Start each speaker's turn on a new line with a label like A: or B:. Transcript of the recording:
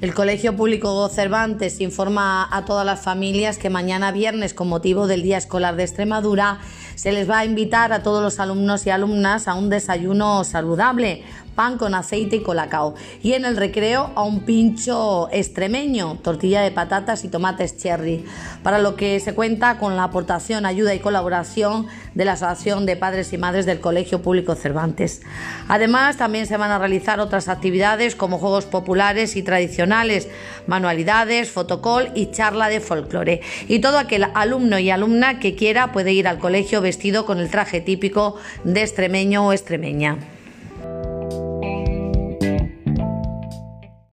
A: El Colegio Público Cervantes informa a todas las familias que mañana viernes, con motivo del Día Escolar de Extremadura, se les va a invitar a todos los alumnos y alumnas a un desayuno saludable, pan con aceite y colacao. Y en el recreo a un pincho extremeño, tortilla de patatas y tomates cherry, para lo que se cuenta con la aportación, ayuda y colaboración de la Asociación de Padres y Madres del Colegio Público Cervantes. Además, también se van a realizar otras actividades como juegos populares y tradicionales manualidades, fotocall y charla de folclore. Y todo aquel alumno y alumna que quiera puede ir al colegio vestido con el traje típico de extremeño o extremeña.